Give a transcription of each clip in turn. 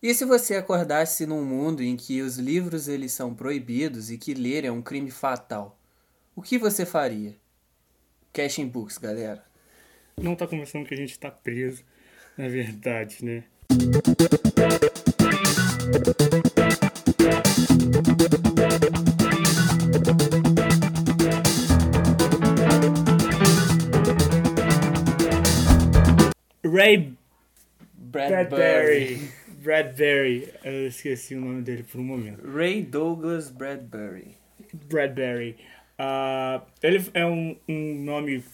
E se você acordasse num mundo em que os livros eles são proibidos e que ler é um crime fatal? O que você faria? Cash in books, galera. Não tá começando que a gente tá preso, na verdade, né? Ray Bradbury. Bradbury. Eu esqueci o nome dele por um momento. Ray Douglas Bradbury. Bradbury. Ah, ele é um, um nome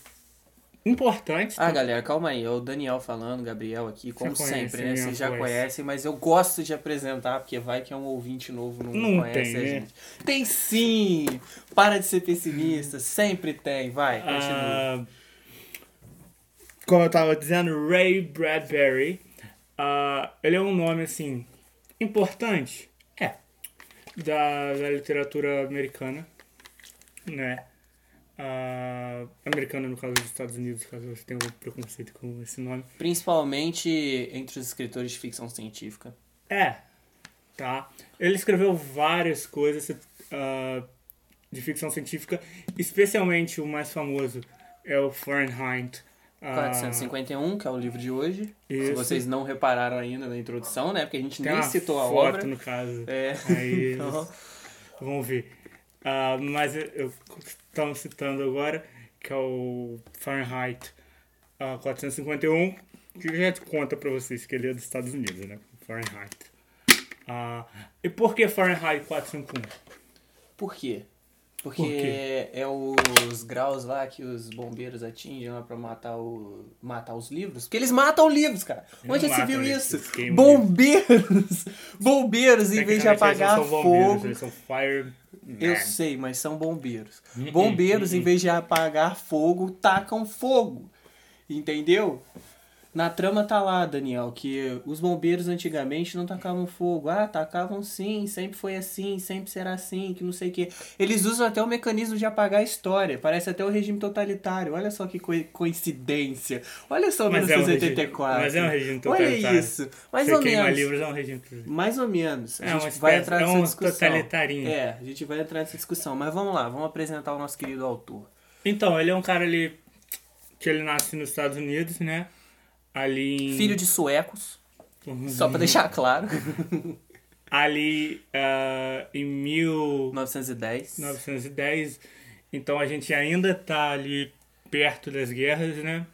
importante. Ah, galera, calma aí. É o Daniel falando, Gabriel aqui, como conhece, sempre, né? né? Vocês já Conhece. conhecem, mas eu gosto de apresentar, porque vai que é um ouvinte novo, não, Não conhece tem, a né? gente. Tem sim! Para de ser pessimista, sempre tem. Vai, continua. Ah, como eu tava dizendo, Ray Bradbury. Ah, ele é um nome, assim, importante. É. Da, da literatura americana. Né? Ah, americana, no caso dos Estados Unidos, caso você tenha um preconceito com esse nome. Principalmente entre os escritores de ficção científica. É, tá. Ele escreveu várias coisas ah, de ficção científica, especialmente o mais famoso é o Fahrenheit. Ah, 451, que é o livro de hoje. Se Isso. vocês não repararam ainda na introdução, né? Porque a gente tem nem citou a foto, obra. no caso. É. Aí Então, vamos ver. Ah, mas eu, estamos citando agora, que é o Fahrenheit ah, 451, que já conta pra vocês que ele é dos Estados Unidos, né? Fahrenheit. Ah, e por que Fahrenheit 451? por quê? Porque Por é os graus lá que os bombeiros atingem lá pra matar, o, matar os livros. Porque eles matam livros, cara. Não Onde já se viu eles, isso? eles Bombeiros! Bombeiros, em vez de eles apagar não são bombeiros, fogo. Eles são fire. Eu sei, mas são bombeiros. Bombeiros, em vez de apagar fogo, tacam fogo. Entendeu? Na trama tá lá, Daniel, que os bombeiros antigamente não tacavam fogo. Ah, tacavam sim, sempre foi assim, sempre será assim, que não sei o quê. Eles usam até o mecanismo de apagar a história. Parece até o regime totalitário. Olha só que coi- coincidência. Olha só Mas é um 1984. regime- mas é um regime Olha totalitário. isso. Mais Você ou menos. livros é um regime. totalitário. Mais ou menos. A É gente vai entrar é discussão. É, a gente vai entrar nessa discussão. Mas vamos lá, vamos apresentar o nosso querido autor. Então, ele é um cara ali que ele nasce nos Estados Unidos, né? Ali em... Filho de suecos, Uhum. só pra deixar claro. Ali ah, em 1910. 1910. Então a gente ainda tá ali perto das guerras, né?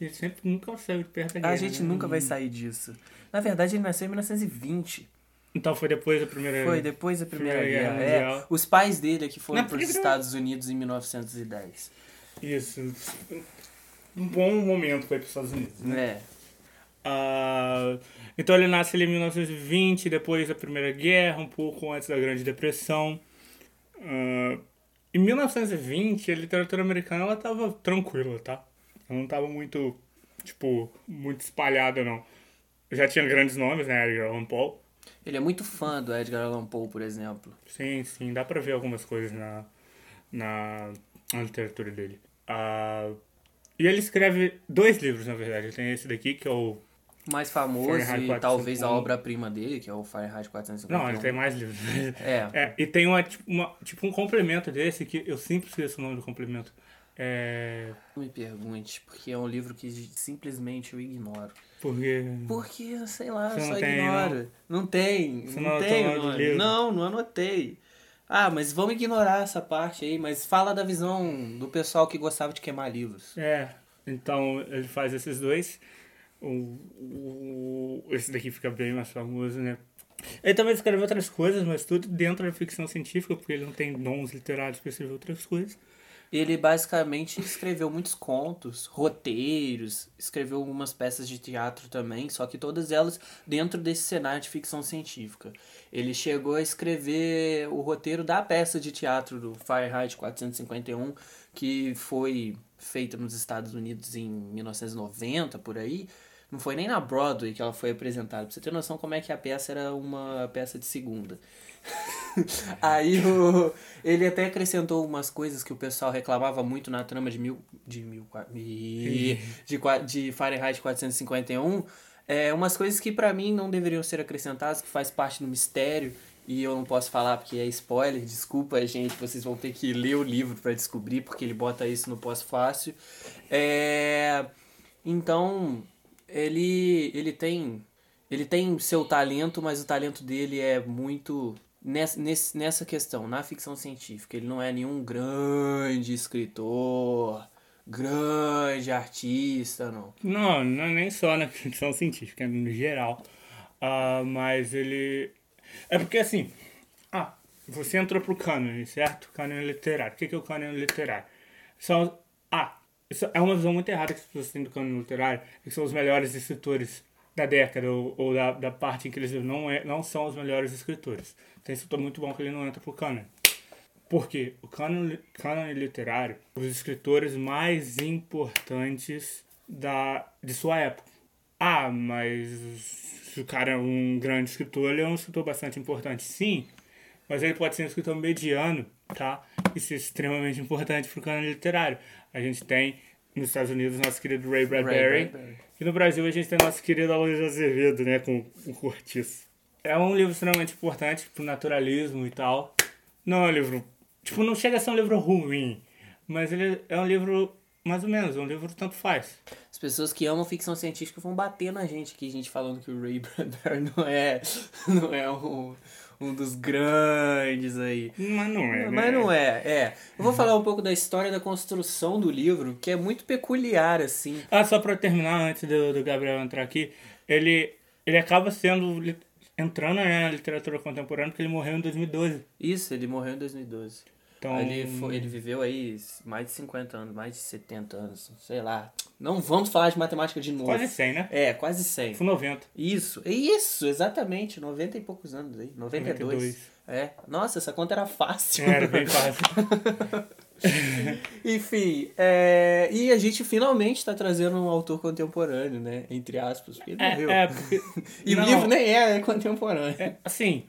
A gente sempre nunca saiu de perto da guerra. A gente né? nunca vai sair disso. Na verdade, ele nasceu em 1920. Então foi depois da primeira... Foi depois da Primeira, Primeira Guerra Guerra. É, os pais dele é que foram para os Estados Unidos em 1910. Isso. Um bom momento para ir para os Estados Unidos, né? É. Ah, então ele nasce ali em 1920, depois da Primeira Guerra, um pouco antes da Grande Depressão. Ah, em 1920, a literatura americana ela tava tranquila, tá? Ela não tava muito, tipo, muito espalhada, não. Já tinha grandes nomes, né? Edgar Allan Poe. Ele é muito fã do Edgar Allan Poe, por exemplo. Sim, sim, dá pra ver algumas coisas na, na, na literatura dele. Ah, e ele escreve dois livros, na verdade. Ele tem esse daqui, que é o O mais famoso e 451. talvez a obra-prima dele, que é o Fahrenheit 451. Não, ele tem mais livros. É. É, e tem uma, tipo, uma- tipo um complemento desse que eu sempre esqueço o nome do complemento. É. Não me pergunte, porque é um livro que simplesmente eu ignoro. Porque. Porque, sei lá, eu não só tem, ignoro. Não, tem. Você não não tem? Não, não anotei. Ah, mas vamos ignorar essa parte aí, mas fala da visão do pessoal que gostava de queimar livros. É. Então ele faz esses dois. O, o- esse daqui fica bem mais famoso, né? Ele também escreveu outras coisas, mas tudo dentro da ficção científica, porque ele não tem dons literários para escrever outras coisas. Ele basicamente escreveu muitos contos, roteiros, escreveu algumas peças de teatro também, só que todas elas dentro desse cenário de ficção científica. Ele chegou a escrever o roteiro da peça de teatro do Fahrenheit 451, que foi feita nos Estados Unidos em 1990, por aí. Não foi nem na Broadway que ela foi apresentada. Pra você ter noção como é que a peça era uma peça de segunda. Aí o, ele até acrescentou umas coisas que o pessoal reclamava muito na trama de mil. De mil. De, qua- de Fahrenheit 451. É, umas coisas que pra mim não deveriam ser acrescentadas, que faz parte do mistério, e eu não posso falar porque é spoiler, desculpa, gente, vocês vão ter que ler o livro pra descobrir, porque ele bota isso no pós-fácil. É, então, ele, ele tem ele tem seu talento, mas o talento dele é muito nessa, nessa questão, na ficção científica. Ele não é nenhum grande escritor, grande artista, não. Não, não é nem só na ficção científica, é no geral. Uh, mas ele. É porque assim. Ah, você entrou pro cânone, certo? Cânone literário. O que é o cânone literário? São. Ah, isso é uma visão muito errada que as pessoas têm do cânone literário, que são os melhores escritores da década ou, ou da, da parte em que eles não, é, não são os melhores escritores. Então isso muito bom que ele não entra pro cânone. Porque o cânone, cânone literário, os escritores mais importantes da, de sua época. Ah, mas se o cara é um grande escritor, ele é um escritor bastante importante. Sim, mas ele pode ser um escritor mediano, tá? Isso é extremamente importante para o cânone literário. A gente tem nos Estados Unidos nosso querido Ray Bradbury. Ray Bradbury. E no Brasil a gente tem nosso querido Aloysio Azevedo, né, com o Cortiço. É um livro extremamente importante pro naturalismo e tal. Não é um livro... Tipo, não chega a ser um livro ruim, mas ele é um livro mais ou menos, é um livro tanto faz. As pessoas que amam ficção científica vão bater na gente aqui, gente falando que o Ray Bradbury não é, não é um, um dos grandes aí. Mas não é, né? Mas não é, é. Eu vou falar um pouco da história da construção do livro, que é muito peculiar, assim. Ah, só pra terminar, antes do, do Gabriel entrar aqui, ele, ele acaba sendo entrando né, na literatura contemporânea porque ele morreu em 2012. Isso, ele morreu em 2012. Então... Ele, foi, ele viveu aí mais de 50 anos, mais de 70 anos, sei lá. Não vamos falar de matemática de novo. Quase 100, né? É, quase 100. Foi 90. Isso, isso, exatamente. 90 e poucos anos aí. 92. 92. É. Nossa, essa conta era fácil. É, era bem fácil. Enfim, é... e a gente finalmente está trazendo um autor contemporâneo, né? Entre aspas, porque ele é, morreu. É, porque... e Não, o livro nem é, é contemporâneo. É, assim,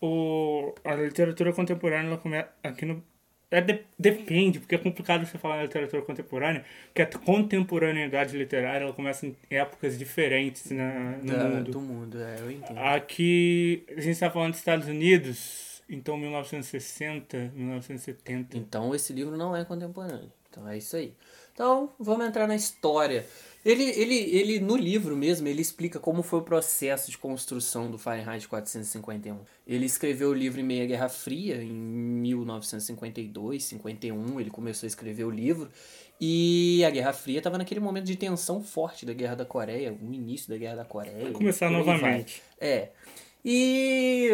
o, a literatura contemporânea, ela começa aqui no. É de, depende, porque é complicado você falar na literatura contemporânea, porque a contemporaneidade literária ela começa em épocas diferentes na, no Da- mundo. Do mundo, é, eu entendo. Aqui, a gente está falando dos Estados Unidos, então 1960, 1970. Então esse livro não é contemporâneo. Então é isso aí. Então vamos entrar na história. Ele, ele, ele no livro mesmo, ele explica como foi o processo de construção do Fahrenheit 451. Ele escreveu o livro em meio à Guerra Fria, em 1952, 51, ele começou a escrever o livro. E a Guerra Fria estava naquele momento de tensão forte da Guerra da Coreia, o início da Guerra da Coreia. Vai começar novamente. vai. É. E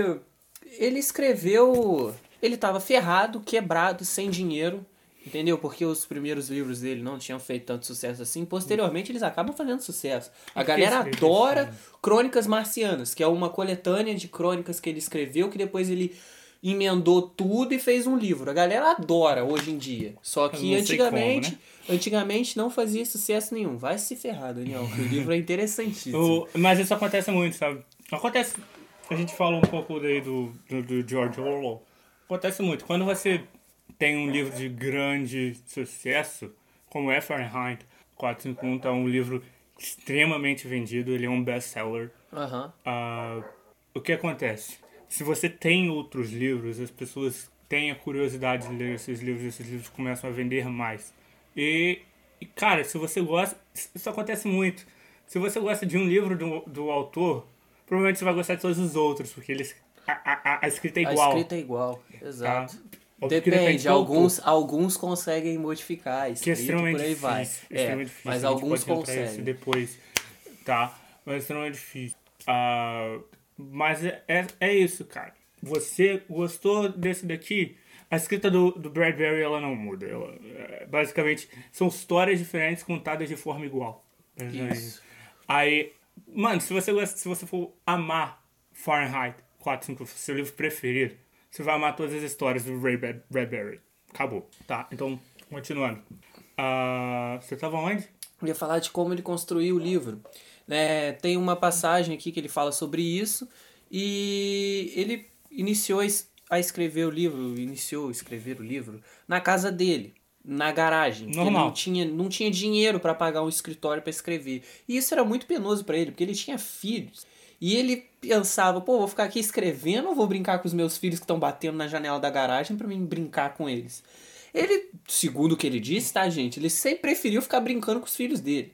ele escreveu. Ele estava ferrado, quebrado, sem dinheiro. Entendeu? Porque os primeiros livros dele não tinham feito tanto sucesso assim. Posteriormente, eles acabam fazendo sucesso. A galera adora? Crônicas Marcianas, que é uma coletânea de crônicas que ele escreveu, que depois ele emendou tudo e fez um livro. A galera adora hoje em dia. Só que sei como, antigamente, né? antigamente não fazia sucesso nenhum. Vai se ferrar, Daniel, que o livro é interessantíssimo. O- mas isso acontece muito, sabe? Acontece. A gente fala um pouco daí do, do, do George Orwell. Acontece muito. Quando você tem um livro de grande sucesso, como é Fahrenheit 451, tá um livro extremamente vendido, ele é um best-seller. Ah, o que acontece? Se você tem outros livros, as pessoas têm a curiosidade de ler esses livros, esses livros começam a vender mais. E, e, cara, se você gosta, isso acontece muito. Se você gosta de um livro do, do autor, provavelmente você vai gostar de todos os outros, porque eles, a, a, a escrita é A igual. escrita é igual, exato. tá? Depende, alguns, alguns conseguem modificar a que é extremamente por aí difícil. vai. é extremamente difícil. mas alguns conseguem. depois, tá? Mas é extremamente difícil. Ah, mas é, é, é isso, cara. Você gostou desse daqui? A escrita do, do Bradbury, ela não muda. Ela, é, basicamente, são histórias diferentes contadas de forma igual. Isso. Aí, mano, se você gosta, se você for amar Fahrenheit 451, seu livro preferido, você vai amar todas as histórias do Ray Brad- Bradbury. Acabou, tá? Então, continuando. Ah, você tava onde? Eu ia falar de como ele construiu o livro. né? tem uma passagem aqui que ele fala sobre isso e ele iniciou a es- a escrever o livro, iniciou a escrever o livro na casa dele. na garagem. Normal. não tinha, não tinha dinheiro para pagar um escritório para escrever. E isso era muito penoso para ele, porque ele tinha filhos. E ele pensava, pô, vou ficar aqui escrevendo ou vou brincar com os meus filhos que estão batendo na janela da garagem para mim brincar com eles? Ele, segundo o que ele disse, tá, gente? Ele sempre preferiu ficar brincando com os filhos dele.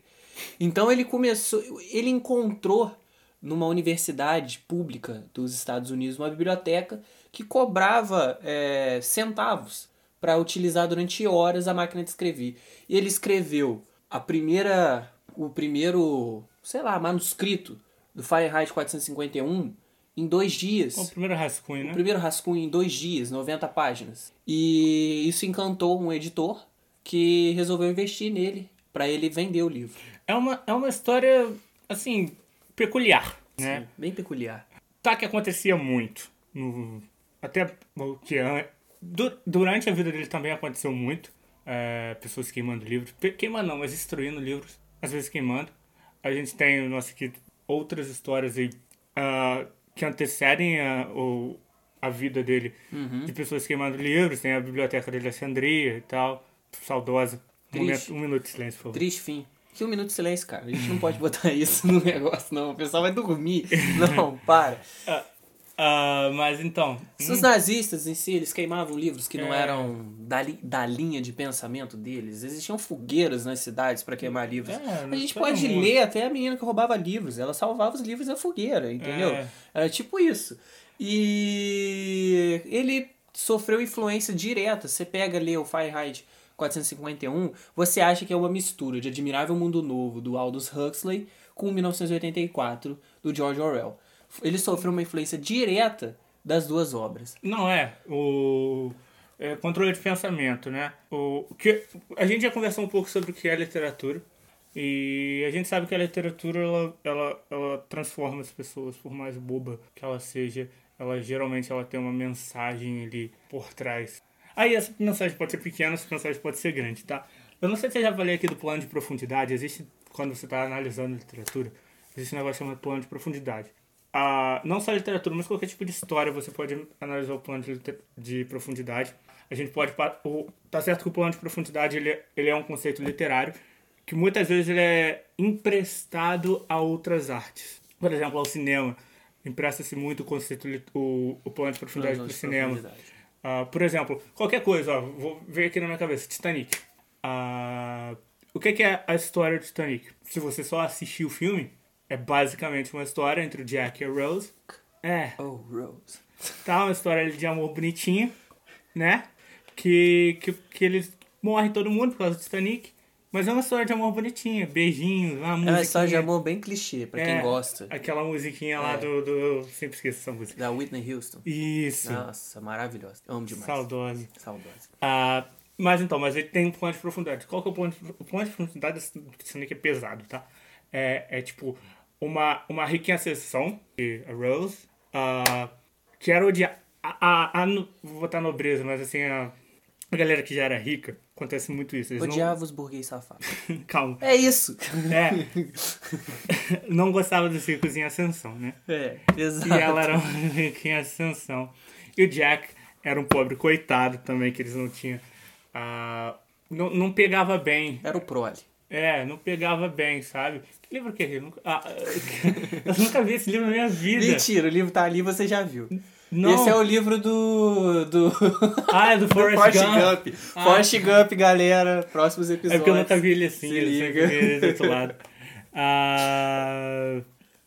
Então ele começou, ele encontrou numa universidade pública dos Estados Unidos uma biblioteca que cobrava é, centavos para utilizar durante horas a máquina de escrever. E ele escreveu a primeira, o primeiro, sei lá, manuscrito do Fahrenheit 451 em dois dias. O primeiro rascunho, O né? primeiro rascunho em dois dias, 90 páginas. E isso encantou um editor que resolveu investir nele para ele vender o livro. É uma, é uma história, assim, peculiar, né? Sim, bem peculiar. Tá que acontecia muito. No, até o que an- du- durante a vida dele também aconteceu muito. É, pessoas queimando livros. Queimando não, mas destruindo livros. Às vezes queimando. A gente tem, nossa, aqui outras histórias aí ah, que antecedem a, o, a vida dele. De pessoas queimando livros. Tem a biblioteca de Alexandria e tal. Saudosa. Um, momento, um minuto de silêncio, por favor. Triste fim. Que um minuto de silêncio, cara. A gente não pode botar isso no negócio, não. O pessoal vai dormir. Não, para. Ah, mas então. Os nazistas em si, eles queimavam livros que não É. eram da, li- da linha de pensamento deles. Existiam fogueiras nas cidades para queimar livros. É, a gente pode mundo. ler até a menina que roubava livros. Ela salvava os livros da fogueira, entendeu? É. Era tipo isso. E ele sofreu influência direta. Você pega ali o Fahrenheit 451, você acha que é uma mistura de Admirável Mundo Novo, do Aldous Huxley, com 1984, do George Orwell. Ele sofreu uma influência direta das duas obras. Não é. O é, controle de pensamento, né? O que a gente já conversou um pouco sobre o que é literatura e a gente sabe que a literatura ela, ela, ela transforma as pessoas, por mais boba que ela seja, ela geralmente ela tem uma mensagem ali por trás. Aí essa mensagem pode ser pequena, essa mensagem pode ser grande, tá? Eu não sei se eu já falei aqui do plano de profundidade. Existe quando você está analisando literatura, existe um negócio chamado plano de profundidade a, não só literatura, mas qualquer tipo de história você pode analisar o plano de, de profundidade. A gente pode. O, tá certo que o plano de profundidade ele, é- ele é um conceito literário que muitas vezes ele é emprestado a outras artes. Por exemplo, ao cinema. Empresta-se muito o conceito, o, o plano de profundidade para o cinema. Ah, por exemplo, qualquer coisa, ó, vou ver aqui na minha cabeça, Titanic. Ah, o que, que é a história do Titanic? Se você só assistir o filme, é basicamente uma história entre o Jack e a Rose. É, Oh, Rose. tá uma história de amor bonitinha, né? Que, que, que eles morrem todo mundo por causa do Titanic. Mas é uma história de amor bonitinha, beijinhos, uma É música. uma história de amor bem clichê, pra quem gosta. Aquela musiquinha lá É. do, do. Sempre esqueço essa música. Da Whitney Houston. Isso. Nossa, maravilhosa. Amo demais. Saudosa. Saudosa. Ah, mas então, mas ele tem um plano de profundidade. Qual que é o de, o plano de profundidade desse Titanic é pesado, tá? É, é tipo uma, uma rica em ascensão, a Rose, ah, que era odiar. A, a, a, vou botar nobreza, mas assim, a, a galera que já era rica, acontece muito isso. Eles Odiava os burguês safados. não, calma. É isso. É. não gostava dos ricos em ascensão, né? É, exato. E ela era uma rica em ascensão. E o Jack era um pobre coitado também, que eles não tinham. ah, não, não pegava bem. Era o prole. É, não pegava bem, sabe? Que livro que é? Eu nunca, ah, eu nunca vi esse livro na minha vida. Mentira, o livro tá ali você já viu. Não. Esse é o livro do. do. Ah, é do do Forrest, Forrest Gump. Gump. Forrest Gump, galera. Próximos É episódios. porque eu nunca vi ele assim, Se eu liga. sempre vi ele do outro lado. Ah,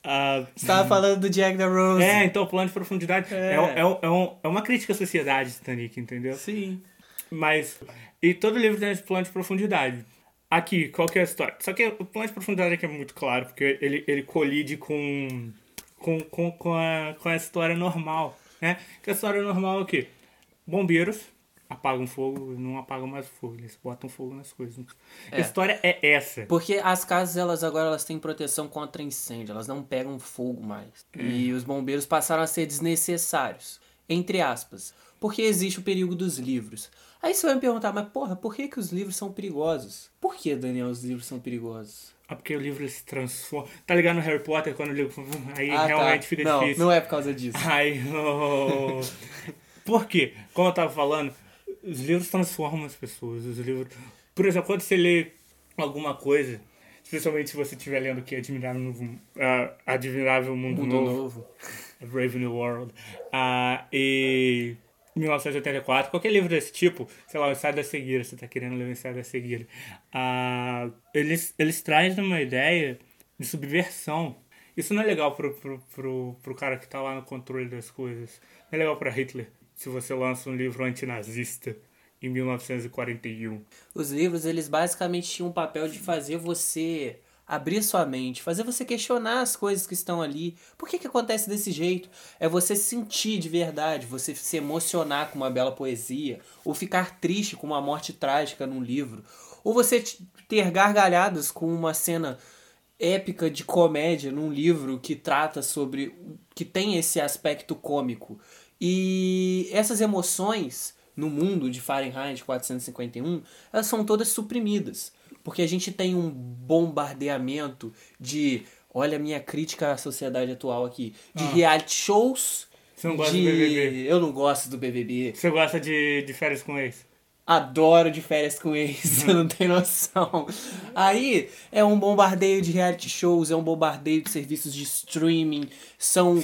ah, Você tava falando do Jack da Rose. é, então o plano de profundidade é, É. é, é, um- é um- é uma crítica à sociedade, Titanic, entendeu? Sim. Mas. E todo livro tem esse plano de profundidade. Aqui, qual que é a história? Só que o plano de profundidade aqui é muito claro, porque ele, ele colide com, com, com, com, a, com a história normal, né? Que a história normal é o quê? Bombeiros apagam fogo, não apagam mais fogo, eles botam fogo nas coisas. A É. história é essa. Porque as casas, elas agora elas têm proteção contra incêndio, elas não pegam fogo mais. E os bombeiros passaram a ser desnecessários, entre aspas, porque existe o perigo dos livros. Aí você vai me perguntar, mas porra, por que, que os livros são perigosos? Por que, Daniel, os livros são perigosos? Ah, porque o livro se transforma. Tá ligado no Harry Potter quando o livro. Aí Ah, realmente tá. fica não, difícil. Não é por causa disso. Ai, oh. Por quê? Como eu tava falando, os livros transformam as pessoas. Os livros. Por exemplo, quando você lê alguma coisa, especialmente se você estiver lendo que Admirável, uh, Admirável Mundo, Mundo Novo, Novo. Brave New World, uh, e 1984, qualquer livro desse tipo, sei lá, o Ensaio da Cegueira, você está querendo ler o Ensaio da Cegueira, uh, eles, eles trazem uma ideia de subversão. Isso não é legal pro, pro, pro, pro cara que está lá no controle das coisas. Não é legal para Hitler se você lança um livro antinazista em 1941. Os livros, eles basicamente tinham o papel de fazer você abrir sua mente, fazer você questionar as coisas que estão ali. Por que, que acontece desse jeito? É você sentir de verdade, você se emocionar com uma bela poesia, ou ficar triste com uma morte trágica num livro, ou você ter gargalhadas com uma cena épica de comédia num livro que trata sobre que tem esse aspecto cômico. E essas emoções no mundo de Fahrenheit 451, elas são todas suprimidas. Porque a gente tem um bombardeamento de, olha a minha crítica à sociedade atual aqui, de ah. reality shows. Você não gosta de... do BBB? Eu não gosto do BBB. Você gosta de, de férias com ex? Adoro de férias com ex, você não tem noção. Aí é um bombardeio de reality shows, é um bombardeio de serviços de streaming, são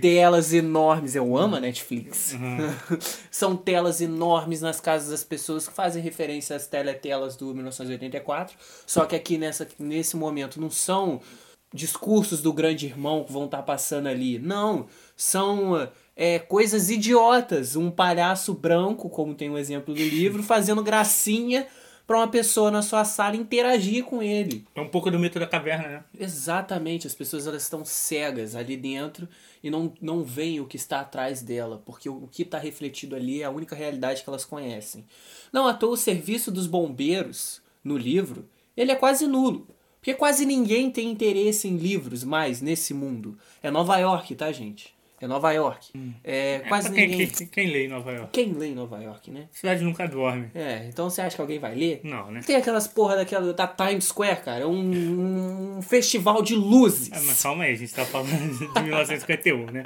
telas enormes. Eu amo a Netflix. Uhum. são telas enormes nas casas das pessoas que fazem referência às teletelas do 1984. Só que aqui nessa, nesse momento não são discursos do grande irmão que vão estar tá passando ali. Não, são é, coisas idiotas. Um palhaço branco, como tem o um exemplo do livro, fazendo gracinha para uma pessoa na sua sala interagir com ele. É um pouco do mito da caverna, né? Exatamente. As pessoas elas estão cegas ali dentro e não, não veem o que está atrás dela, porque o que está refletido ali é a única realidade que elas conhecem. Não à toa o serviço dos bombeiros no livro, ele é quase nulo. Porque quase ninguém tem interesse em livros mais nesse mundo. É Nova York, tá, gente? É Nova York. Hum. É, quase quem, ninguém. Quem, quem, lê em Nova York? Quem lê em Nova York, né? cidade nunca dorme. É, então você acha que alguém vai ler? Não, né? Tem aquelas porra daquela da Times Square, cara. É um, um festival de luzes. É, mas calma aí, a gente tá falando de 1951, né?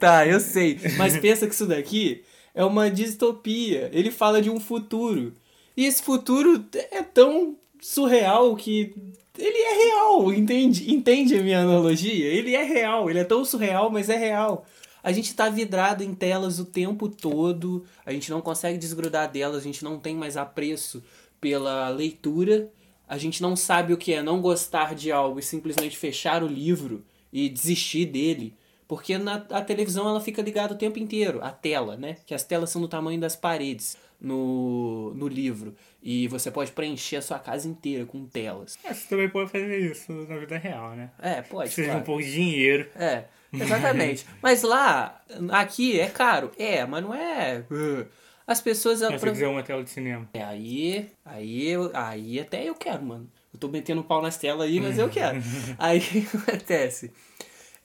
tá, eu sei. Mas pensa que isso daqui é uma distopia. Ele fala de um futuro. E esse futuro é tão surreal que ele é real, entende? Entende a minha analogia? Ele é real, ele é tão surreal, mas é real. A gente tá vidrado em telas o tempo todo, a gente não consegue desgrudar delas, a gente não tem mais apreço pela leitura, a gente não sabe o que é não gostar de algo e simplesmente fechar o livro e desistir dele. Porque na, a televisão ela fica ligada o tempo inteiro, a tela, né? Que as telas são do tamanho das paredes no, no livro. E você pode preencher a sua casa inteira com telas. É, você também pode fazer isso na vida real, né? É, pode. Precisa claro. um pouco de dinheiro. É, exatamente. mas lá, aqui é caro. É, mas não é. Uh, as pessoas. Se você quiser uma tela de cinema. É, aí. Aí, aí até eu quero, mano. Eu tô metendo pau nas telas aí, mas eu quero. aí o que acontece?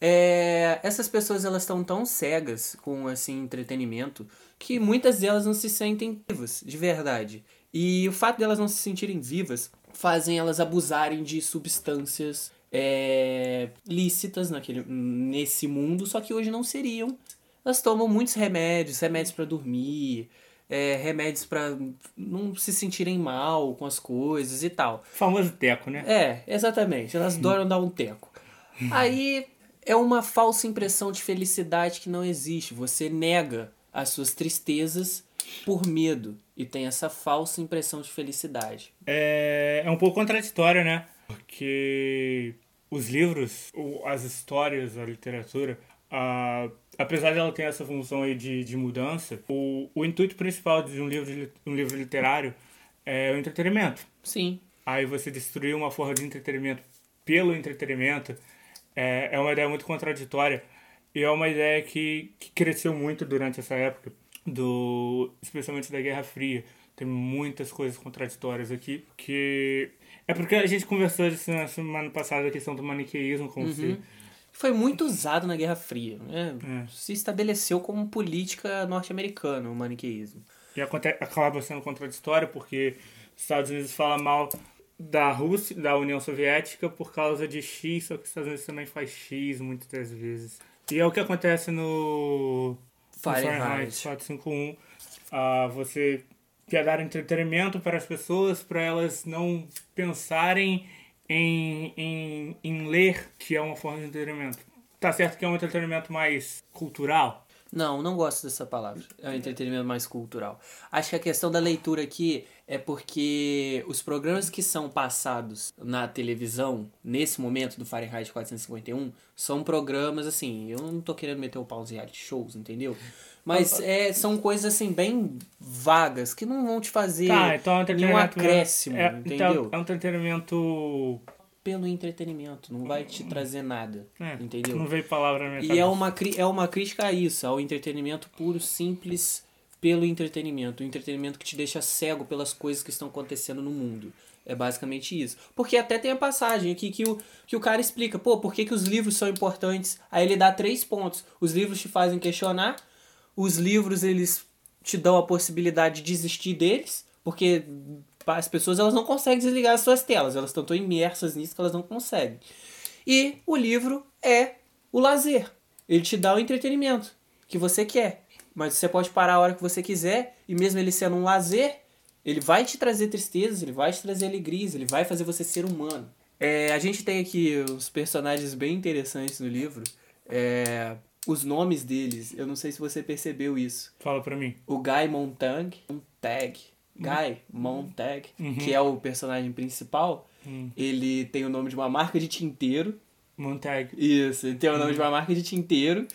É, essas pessoas elas estão tão cegas com assim entretenimento que muitas delas não se sentem vivas de verdade. E o fato delas não se sentirem vivas fazem elas abusarem de substâncias é, lícitas naquele, nesse mundo, só que hoje não seriam. Elas tomam muitos remédios, remédios para dormir, é, remédios para não se sentirem mal com as coisas e tal. O famoso teco, né? É, exatamente. Elas adoram dar um teco. Aí é uma falsa impressão de felicidade que não existe. Você nega as suas tristezas por medo e tem essa falsa impressão de felicidade. É, é um pouco contraditório, né? Porque os livros, as histórias, a literatura, a, apesar de ela ter essa função aí de, de mudança, o, o intuito principal de um livro, de, um livro literário é o entretenimento. Sim. Aí você destruir uma forma de entretenimento pelo entretenimento é, é uma ideia muito contraditória e é uma ideia que, que cresceu muito durante essa época, do especialmente da Guerra Fria. Tem muitas coisas contraditórias aqui, que é porque a gente conversou na semana passada a questão do maniqueísmo, como uhum. se foi muito usado na Guerra Fria. Né? É. Se estabeleceu como política norte-americana o maniqueísmo. E acaba sendo contraditório porque os Estados Unidos falam mal da Rússia, da União Soviética por causa de X, só que os Estados Unidos também faz X muitas das vezes. E é o que acontece no Fahrenheit, 451. Ah, você quer dar entretenimento para as pessoas, para elas não pensarem em, em, em ler, que é uma forma de entretenimento. Tá certo que é um entretenimento mais cultural, Não, não gosto dessa palavra. É um entretenimento mais cultural. Acho que a questão da leitura aqui é porque os programas que são passados na televisão, nesse momento do Fahrenheit 451, são programas assim. Eu não tô querendo meter o pau nos reality shows, entendeu? Mas é, são coisas assim, bem vagas, que não vão te fazer Tá, então é um entretenimento. acréscimo, é, entendeu? Então, é um entretenimento. Pelo entretenimento, não vai te trazer nada, É, entendeu? Não veio palavra na minha E cabeça. é uma, é uma crítica a isso, ao entretenimento puro, simples, pelo entretenimento. O entretenimento que te deixa cego pelas coisas que estão acontecendo no mundo. É basicamente isso. Porque até tem a passagem aqui que o, que o cara explica, pô, por que, que os livros são importantes? Aí ele dá três pontos. Os livros te fazem questionar, os livros eles te dão a possibilidade de desistir deles, porque as pessoas elas não conseguem desligar as suas telas, elas estão tão imersas nisso que elas não conseguem. E o livro é o lazer. Ele te dá o entretenimento que você quer. Mas você pode parar a hora que você quiser, e mesmo ele sendo um lazer, ele vai te trazer tristezas, ele vai te trazer alegrias, ele vai fazer você ser humano. É, a gente tem aqui os personagens bem interessantes no livro. É, os nomes deles, eu não sei se você percebeu isso. Fala pra mim. O Guy Montag, Montag, Guy Montag, que é o personagem principal, ele tem o nome de uma marca de tinteiro. Montag. Isso, ele tem o nome de uma marca de tinteiro.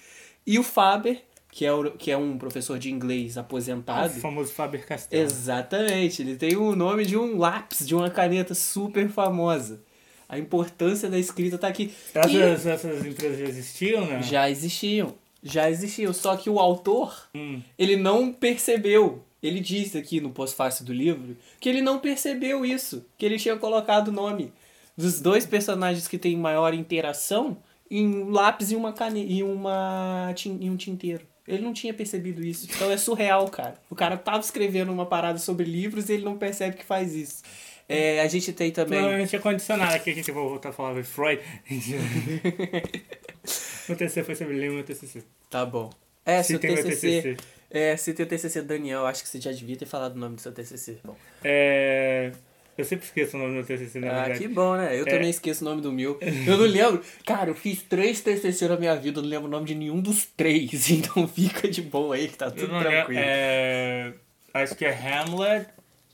E o Faber, que é, o, que é um professor de inglês O aposentado. famoso Faber Castell. Exatamente, ele tem o nome de um lápis, de uma caneta super famosa. A importância da escrita tá aqui. E Essas, essas empresas já existiam, né? já existiam, já existiam, só que o autor, Hum. ele não percebeu. Ele disse aqui no pós-fácil do livro que ele não percebeu isso, que ele tinha colocado o nome dos dois personagens que têm maior interação em um lápis e uma cane... e uma e um tinteiro. Ele não tinha percebido isso. Então é surreal, cara. O cara tava escrevendo uma parada sobre livros e ele não percebe que faz isso. É, a gente tem também. Provavelmente é condicionado. Aqui a gente vai voltar a falar de Freud. meu TCC foi sobre Lima, meu TCC. Tá bom. É, seu Citem meu TCC. TCC. É, se teu TCC Daniel, acho que você já devia ter falado o nome do seu TCC. Bom. É... Eu sempre esqueço o nome do TCC, na Ah, verdade. que bom, né? Eu É. também esqueço o nome do meu. Eu não lembro. Cara, eu fiz três TCC na minha vida, eu não lembro o nome de nenhum dos três. Então fica de boa aí, que tá tudo lembro. tranquilo. É... Acho que é Hamlet,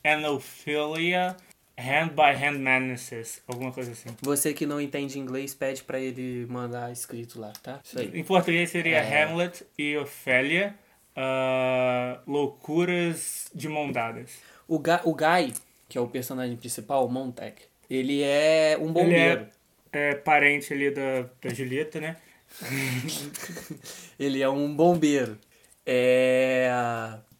Anophilia, Hand by Hand Madnesses. Alguma coisa assim. Você que não entende inglês, pede pra ele mandar escrito lá, tá? Isso aí. Em português seria É. Hamlet e Ofélia. ah, loucuras de mão dadas. O, Ga o Guy, que é o personagem principal, o Montag, ele é um bombeiro. É parente ali da, da Julieta, né? Ele é um bombeiro. É...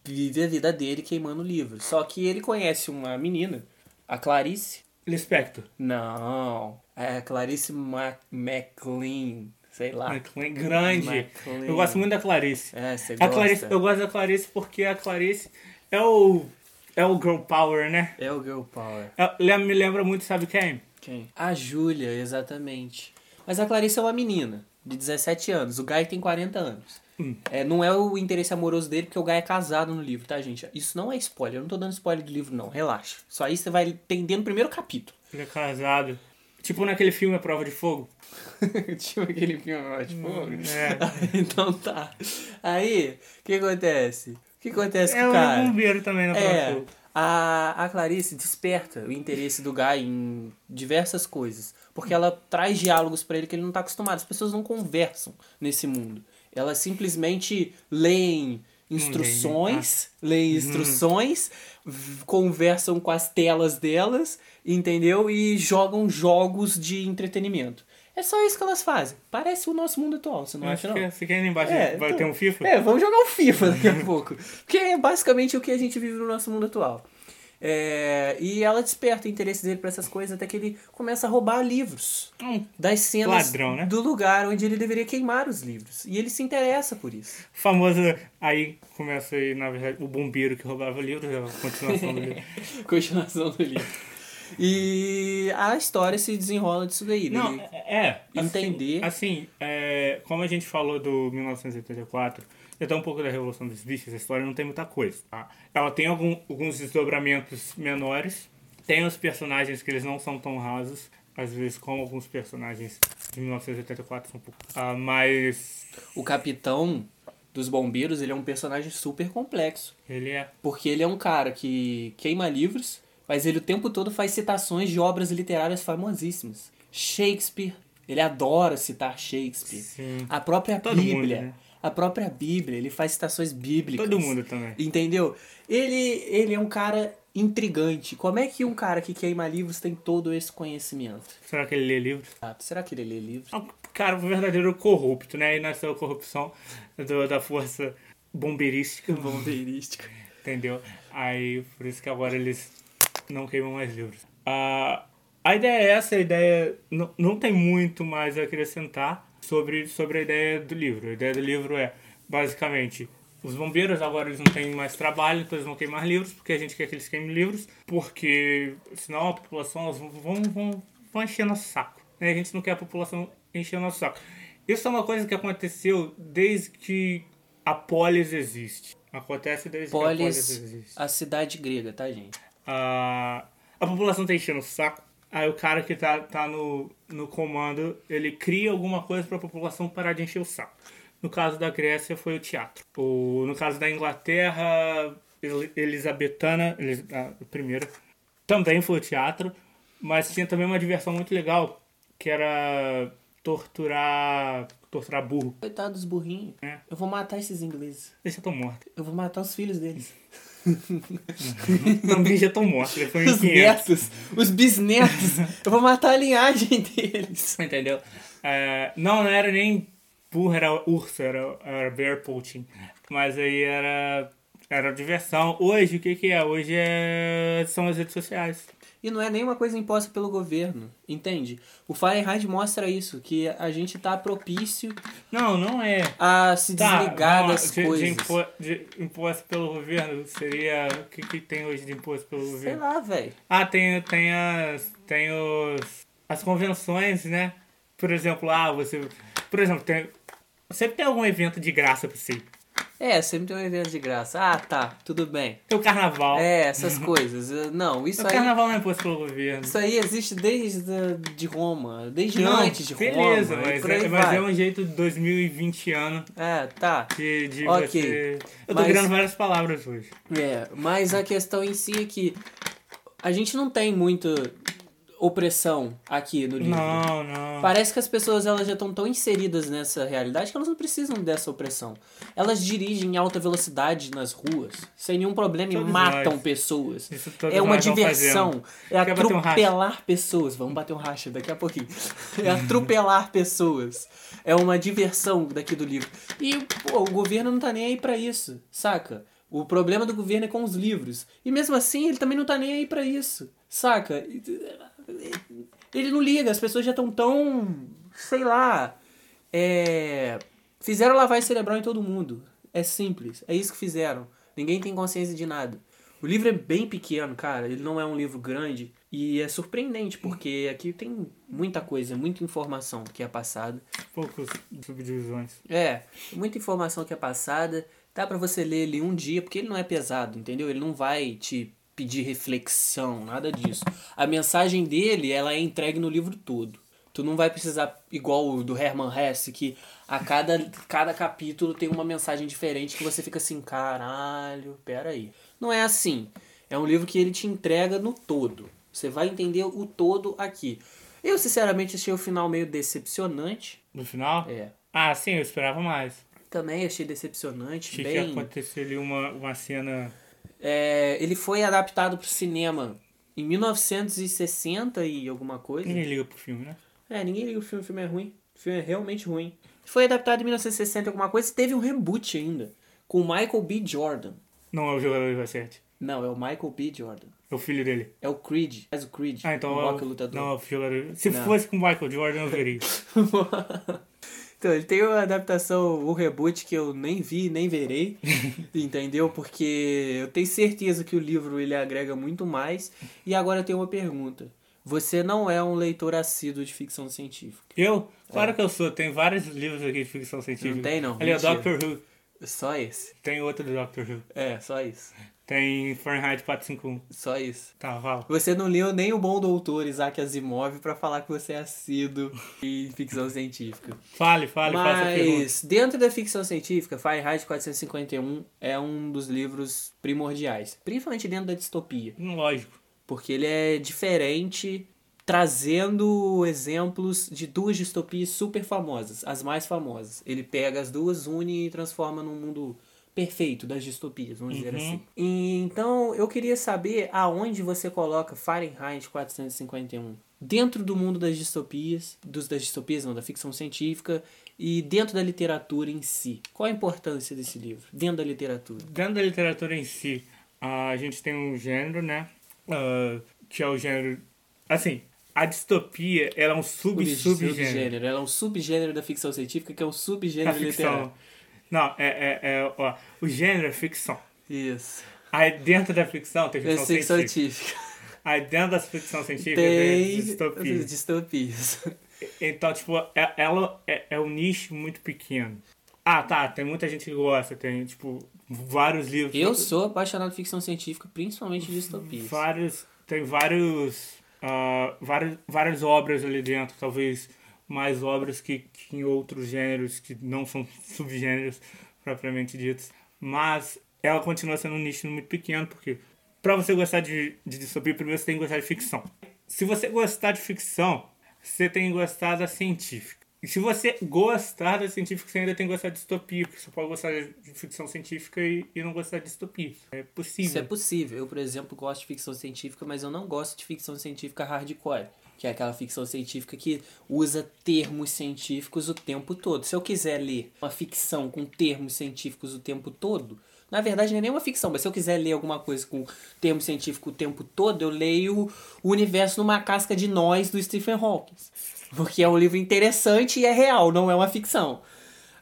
Vive a vida dele queimando livros. Só que ele conhece uma menina, a Clarice. Lispector. Não, é a Clarice Ma McLean, sei lá. McLean, grande. McLean. Eu gosto muito da Clarice. É, você A gosta. Clarice. Eu gosto da Clarice porque a Clarice é o. É o girl power, né? É o Girl Power. Lem- me lembra muito, sabe quem? Quem? A Júlia, exatamente. Mas a Clarice é uma menina de 17 anos. O Guy tem 40 anos. Hum. É, não é o interesse amoroso dele, porque o Guy é casado no livro, tá, gente? Isso não é spoiler. Eu não tô dando spoiler do livro, não. Relaxa. Só aí você vai entender no primeiro capítulo. Ele é casado. Tipo naquele filme A Prova de Fogo. Tipo aquele filme ó, tipo... É. então tá. Aí, o que acontece? O que acontece É com o um cara? bombeiro também na Prova de É, Fogo. a, a Clarice desperta o interesse do Guy em diversas coisas. Porque ela traz diálogos pra ele que ele não tá acostumado. As pessoas não conversam nesse mundo. Elas simplesmente leem instruções, leem instruções, v- conversam com as telas delas, entendeu? E jogam jogos de entretenimento. É só isso que elas fazem. Parece o nosso mundo atual, você não acha, não? você quer ir embaixo É, vai então- ter um FIFA? É, vamos jogar o FIFA daqui a pouco. Porque é basicamente o que a gente vive no nosso mundo atual. É, e ela desperta o interesse dele por essas coisas até que ele começa a roubar livros Um das cenas Ladrão, né? do lugar onde ele deveria queimar os livros. E ele se interessa por isso. famoso. Aí começa aí, na verdade, o bombeiro que roubava livros, é a continuação do livro. Continuação do livro. E a história se desenrola disso daí. né? Não, Ele- é. assim- Entender. Assim, é, como a gente falou do 1984, e até um pouco da Revolução dos Bichos, a história não tem muita coisa, tá? Ela tem algum- alguns desdobramentos menores, tem os personagens que eles não são tão rasos, às vezes como alguns personagens de 1984 são um pouco... Ah, mas O capitão dos bombeiros, ele é um personagem super complexo. ele é... Porque ele é um cara que queima livros, mas ele o tempo todo faz citações de obras literárias famosíssimas. Shakespeare, ele adora citar Shakespeare. Sim. A própria Todo mundo, Bíblia. né? A própria Bíblia, ele faz citações bíblicas. Todo mundo também. Entendeu? Ele, ele é um cara intrigante. Como é que um cara que queima livros tem todo esse conhecimento? Será que ele lê livros? Ah, Será que ele lê livros? É um cara verdadeiro corrupto, né? Aí nasceu a corrupção do- da força bombeirística. Bombeirística. Entendeu? Aí, por isso que agora eles não queimam mais livros. Ah, a ideia é essa, a ideia não, não tem muito mais a acrescentar sobre, sobre a ideia do livro. A ideia do livro é, basicamente, os bombeiros agora eles não têm mais trabalho, então eles vão queimar livros, porque a gente quer que eles queimem livros, porque senão a população elas vão, vão, vão, vão encher nosso saco. né? A gente não quer a população encher nosso saco. Isso é uma coisa que aconteceu desde que a polis existe. Acontece desde que a polis Polis, existe. a cidade grega, tá, gente? A, a população tá enchendo o saco. Aí o cara que tá, tá no, no comando, ele cria alguma coisa pra população parar de encher o saco. No caso da Grécia foi o teatro. O, no caso da Inglaterra El- Elisabetana, Elis, a primeira, também foi o teatro. Mas tinha também uma diversão muito legal, que era torturar, torturar burro. Coitado dos burrinhos. É. Eu vou matar esses ingleses. Deixa eu tô morto. Eu vou matar os filhos deles. Também já tô morto. Ele foi Os 1500. netos, os bisnetos. Eu vou matar a linhagem deles. Entendeu? É, não, não era nem burro, era urso, era, era bear poaching. Mas aí era, era diversão. Hoje, o que que é? Hoje é, são as redes sociais. E não é nenhuma coisa imposta pelo governo, entende? O Fahrenheit mostra isso, que a gente tá propício Não, não é. a se Tá, desligar não, das de, de coisas. impo- de imposto pelo governo seria. O que, que tem hoje de imposto pelo Sei governo? lá, velho. Ah, tem, tem, as, tem os, as convenções, né? Por exemplo, ah, você. Por exemplo, tem, sempre tem algum evento de graça pra você. É, sempre tem um evento de graça. Ah, tá, tudo bem. Tem o carnaval. É, essas coisas. Não, isso o aí, carnaval não é imposto pelo governo. isso aí existe desde de Roma, desde Não, antes de beleza, Roma. e mas, é, mas é um jeito de 2020 ano É, tá. de, de Ok, você. Eu tô mas- virando várias palavras hoje. É, mas a questão em si é que a gente não tem muita opressão aqui no livro. Não, não. Parece que as pessoas elas já estão tão inseridas nessa realidade que elas não precisam dessa opressão. Elas dirigem em alta velocidade nas ruas, sem nenhum problema e Todos matam nós. pessoas. Isso É uma diversão. É Quer bater um atropelar pessoas. Vamos bater um racha daqui a pouquinho. É atropelar pessoas. É uma diversão daqui do livro. E pô, o governo não tá nem aí pra isso, saca? O problema do governo é com os livros. E mesmo assim, ele também não tá nem aí pra isso, saca? Ele não liga, as pessoas já estão tão. sei lá. É. Fizeram lavagem cerebral em todo mundo. É simples. É isso que fizeram. Ninguém tem consciência de nada. O livro é bem pequeno, cara. Ele não é um livro grande. E é surpreendente, porque aqui tem muita coisa, muita informação que é passada. Poucos subdivisões. É, muita informação que é passada. Dá pra você ler ele um dia, porque ele não é pesado, entendeu? Ele não vai te pedir reflexão, nada disso. A mensagem dele, ela é entregue no livro todo. Tu não vai precisar, igual o do Herman Hesse, que a cada, cada capítulo tem uma mensagem diferente que você fica assim, caralho, pera aí. Não é assim. É um livro que ele te entrega no todo. Você vai entender o todo aqui. Eu, sinceramente, achei o final meio decepcionante. No final? É. Ah, sim, eu esperava mais. Também achei decepcionante, Achei que bem... ia acontecer ali uma, uma cena. É, ele foi adaptado pro cinema em 1960 e alguma coisa. Ninguém liga pro filme, né? É, ninguém liga o filme, o filme é ruim. O filme é realmente ruim. Foi adaptado em 1960 e alguma coisa e teve um reboot ainda. Com o Michael B. Jordan. Não é o jogador de basquete. Não, é o Michael B. Jordan. É o filho dele. É o Creed. Faz o Creed. Ah, então o é o- lutador. Não, é o filho dele. Se Não. fosse com o Michael Jordan, eu veria. Então, ele tem uma adaptação, um reboot que eu nem vi, nem verei, entendeu? Porque eu tenho certeza que o livro ele agrega muito mais. E agora eu tenho uma pergunta. Você não é um leitor assíduo de ficção científica. Eu? Claro que eu sou. Tem vários livros aqui de ficção científica. Não tem, não. Ali é. Doctor Who. Só esse. Tem outro do Doctor Who. É, só isso. Tem Fahrenheit 451. Só isso. Tá, fala. Você não leu nem o bom doutor Isaac Asimov pra falar que você é assíduo em ficção científica. Fale, fale, faça a pergunta. Mas dentro da ficção científica, Fahrenheit 451 é um dos livros primordiais, principalmente dentro da distopia, Lógico. porque ele é diferente, trazendo exemplos de duas distopias super famosas, as mais famosas. Ele pega as duas, une e transforma num mundo perfeito das distopias, vamos dizer Uhum. assim. E, então, eu queria saber aonde você coloca Fahrenheit 451 dentro do mundo das distopias, dos das distopias, não, da ficção científica e dentro da literatura em si. Qual a importância desse livro dentro da literatura? Dentro da literatura em si, a gente tem um gênero, né? ah, que é o gênero. Assim, a distopia ela é um sub-subgênero. subgênero. Ela é um subgênero da ficção científica que é um subgênero ficção. literário. Não, é, é, é. Ó, o gênero é ficção. Isso. Aí dentro da ficção tem ficção, É ficção científica. científica. Aí dentro da ficção científica tem, Tem distopia. distopias. Então, tipo, é- ela é, é um nicho muito pequeno. Ah, tá, tem muita gente que gosta, tem, tipo, vários livros. Eu sou apaixonado por ficção científica, principalmente de distopias. vários tem vários, ah, vários várias obras ali dentro talvez mais obras que, que em outros gêneros que não são subgêneros propriamente ditos. Mas ela continua sendo um nicho muito pequeno porque para você gostar de, de distopia primeiro você tem que gostar de ficção. Se você gostar de ficção você tem que gostar da científica e se você gostar da científica, você ainda tem que gostar de distopia, porque você pode gostar de ficção científica e, e não gostar de distopia. É possível. Isso é possível. Eu, por exemplo, gosto de ficção científica, mas eu não gosto de ficção científica hardcore. Que é aquela ficção científica que usa termos científicos o tempo todo. Se eu quiser ler uma ficção com termos científicos o tempo todo, na verdade não é nem uma ficção, mas se eu quiser ler alguma coisa com termo científico o tempo todo, eu leio O Universo numa Casca de Nós, do Stephen Hawking. Porque é um livro interessante e é real, não é uma ficção.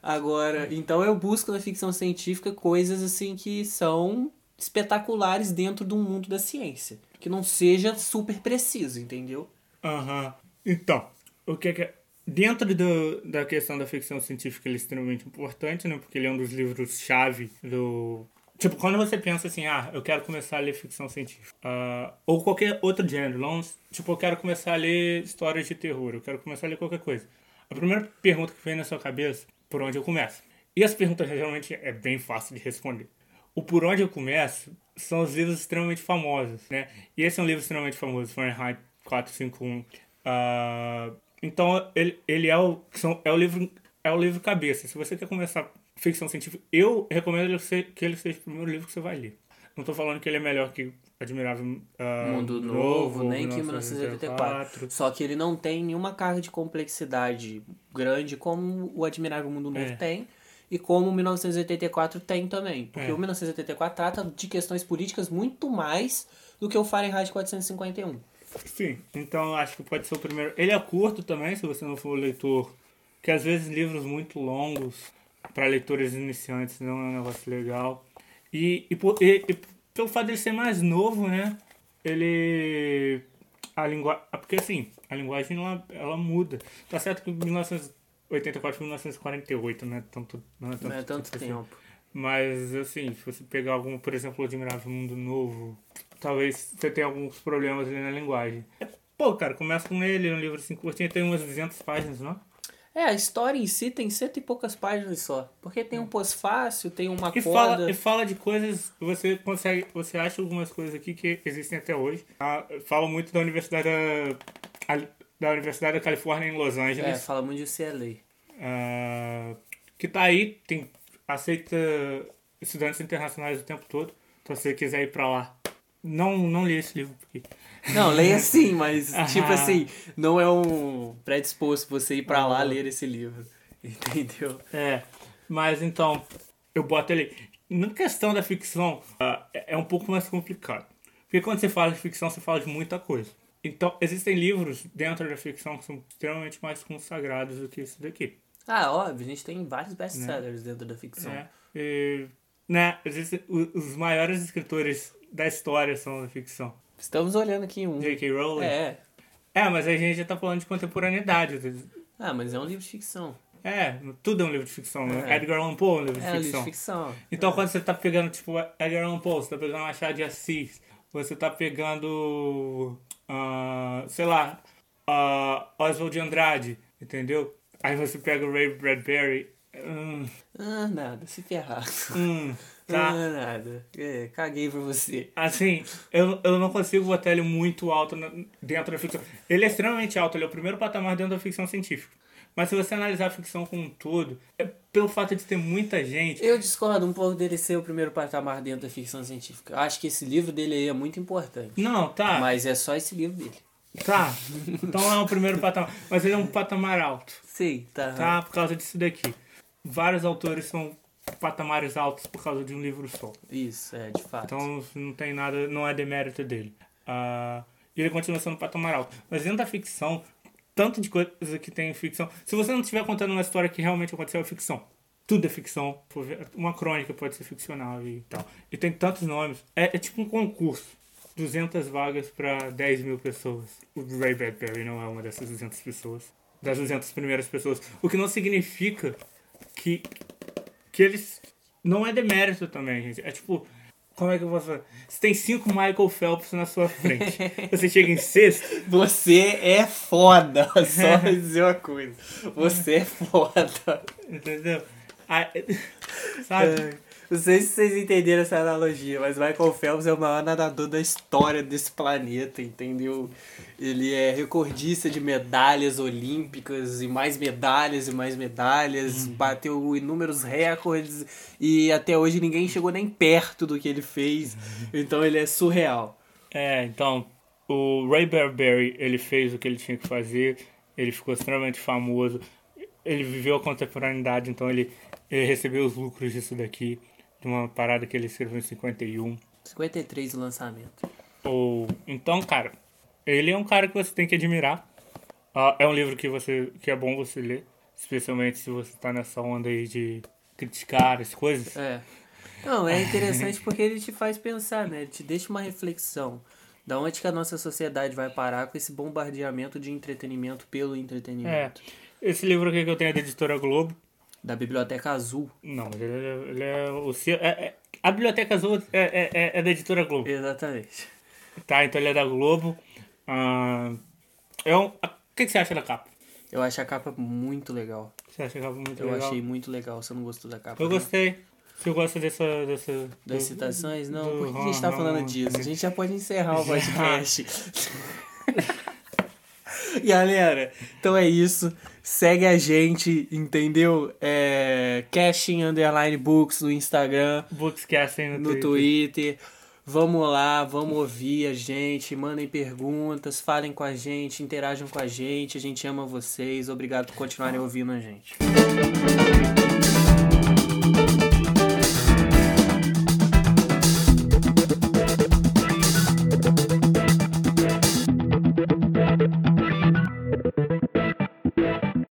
Agora, então eu busco na ficção científica coisas assim que são espetaculares dentro do mundo da ciência. Que não seja super preciso, entendeu? Aham. Então, o que é que. Dentro do, da questão da ficção científica, ele é extremamente importante, né? Porque ele é um dos livros-chave do. Tipo, quando você pensa assim, ah, eu quero começar a ler ficção científica. ah, ou qualquer outro gênero. Não, tipo, eu quero começar a ler histórias de terror. Eu quero começar a ler qualquer coisa. A primeira pergunta que vem na sua cabeça, por onde eu começo? E as perguntas geralmente é bem fácil de responder. O por onde eu começo são os livros extremamente famosos, né? E esse é um livro extremamente famoso, Fahrenheit 451. Ah, então, ele, ele é, o, é, o livro, é o livro cabeça. Se você quer começar ficção científica, eu recomendo que ele seja o primeiro livro que você vai ler. Não tô falando que ele é melhor que Admirável ah, Mundo Novo, ou nem que 1984. Só que ele não tem nenhuma carga de complexidade grande como o Admirável Mundo Novo É. tem. E como o 1984 tem também. Porque É. o 1984 trata de questões políticas muito mais do que o Fahrenheit 451. Sim, então acho que pode ser o primeiro. Ele é curto também, se você não for leitor. Que às vezes livros muito longos para leitores iniciantes não é um negócio legal. E, e, por- e- e pelo fato dele ser mais novo, né? Ele. A linguagem. Porque assim, a linguagem ela, ela muda. Tá certo que 1984 e 1948, né? Tanto, não é tanto, Não é tanto assim. tempo. Mas, assim, se você pegar algum, por exemplo, o Admirável Mundo Novo, talvez você tenha alguns problemas ali na linguagem. Pô, cara, começa com ele, um livro assim curtinho, tem umas 200 páginas, não? É, a história em si tem cento e poucas páginas só. Porque tem um pós-fácil, tem uma E corda. fala, e fala de coisas, você consegue, você acha algumas coisas aqui que existem até hoje. Ah, Fala muito da Universidade da, da Universidade da Califórnia em Los É, Angeles. fala muito de CLA. Ah, que tá aí, tem, aceita estudantes internacionais o tempo todo. Então se você quiser ir pra lá. Não, não li esse livro porque Não, leia sim, mas tipo assim, não é um predisposto você ir pra lá ler esse livro. Entendeu? É, mas então, eu boto ele. Na questão da ficção, ah, é um pouco mais complicado. Porque quando você fala de ficção, você fala de muita coisa. Então, existem livros dentro da ficção que são extremamente mais consagrados do que esse daqui. Ah, óbvio, a gente tem vários best-sellers dentro da ficção. né? E, né, os maiores escritores da história são da ficção. Estamos olhando aqui um. J.K. Rowling. É. É, mas a gente já tá falando de contemporaneidade. Ah, mas é um livro de ficção. É, tudo é um livro de ficção. né? É. Edgar Allan Poe é um livro de É um livro ficção. de ficção. Então quando você tá pegando, tipo, Edgar Allan Poe, você tá pegando Machado de Assis, você tá pegando, ah, sei lá, ah, Oswald de Andrade, entendeu? Aí você pega o Ray Bradbury, hum, Ah, nada, se ferrar. hum, tá? Ah, nada. É, caguei pra você. Assim, eu, eu não consigo botar ele muito alto na- dentro da ficção. Ele é extremamente alto, ele é o primeiro patamar dentro da ficção científica. Mas se você analisar a ficção como um todo, é pelo fato de ter muita gente. Eu discordo um pouco dele ser o primeiro patamar dentro da ficção científica. Eu acho que esse livro dele aí é muito importante. Não, tá. Mas é só esse livro dele. Tá. Então é o primeiro patamar. Mas ele é um patamar alto. Sim, tá. Tá? Por causa disso daqui. Vários autores são patamares altos por causa de um livro só. Isso, é, de fato. Então não tem nada, não é demérito dele. Ah, e ele continua sendo um patamar alto. Mas dentro da ficção, tanto de coisa que tem em ficção. Se você não estiver contando uma história que realmente aconteceu, é ficção. Tudo é ficção. Uma crônica pode ser ficcional e tal. E tem tantos nomes. É, é tipo um concurso. 200 vagas para 10 mil pessoas. O Ray Bradbury não é uma dessas 200 pessoas. Das 200 primeiras pessoas. O que não significa que, que eles. Não é demérito também, gente. É tipo. Como é que eu posso falar? Você tem cinco Michael Phelps na sua frente. Você chega em sexto. Você é foda, só dizer uma coisa. Você é foda. Entendeu? Aí, sabe? Não sei se vocês entenderam essa analogia, mas Michael Phelps é o maior nadador da história desse planeta, entendeu? Ele é recordista de medalhas olímpicas e mais medalhas e mais medalhas, bateu inúmeros recordes e até hoje ninguém chegou nem perto do que ele fez, então ele é surreal. É, então, o Ray Bradbury, ele fez o que ele tinha que fazer, ele ficou extremamente famoso, ele viveu a contemporaneidade, então ele, ele recebeu os lucros disso daqui, de uma parada que ele escreveu em 51. 53 o lançamento. Ou, então, cara, ele é um cara que você tem que admirar. Ah, é um livro que, você, que é bom você ler, especialmente se você tá nessa onda aí de criticar as coisas. É. Não, é interessante porque ele te faz pensar, né? Ele te deixa uma reflexão. Da onde que a nossa sociedade vai parar com esse bombardeamento de entretenimento pelo É, entretenimento? esse livro aqui que eu tenho é da editora Globo. Da Biblioteca Azul. Não, mas ele, é- ele é o seu. É, é- a Biblioteca Azul é, é, é- é da editora Globo. Exatamente. Tá, então ele é da Globo. Ah, é um, a- o que, que você acha da capa? Eu acho a capa muito legal. Você acha a capa muito Eu legal? achei muito legal. Você não gostou da capa? Eu não? gostei. Você gosta dessa. dessa Das do- citações? Não, do- por que a gente tá falando disso? A gente já pode encerrar o podcast. Galera, então é isso. Segue a gente, entendeu? É, Cashing Underline Books no Instagram, Bookscasting no, no Twitter. Twitter. Vamos lá, vamos ouvir a gente, mandem perguntas, falem com a gente, interajam com a gente. A gente ama vocês. Obrigado por continuarem ouvindo a gente.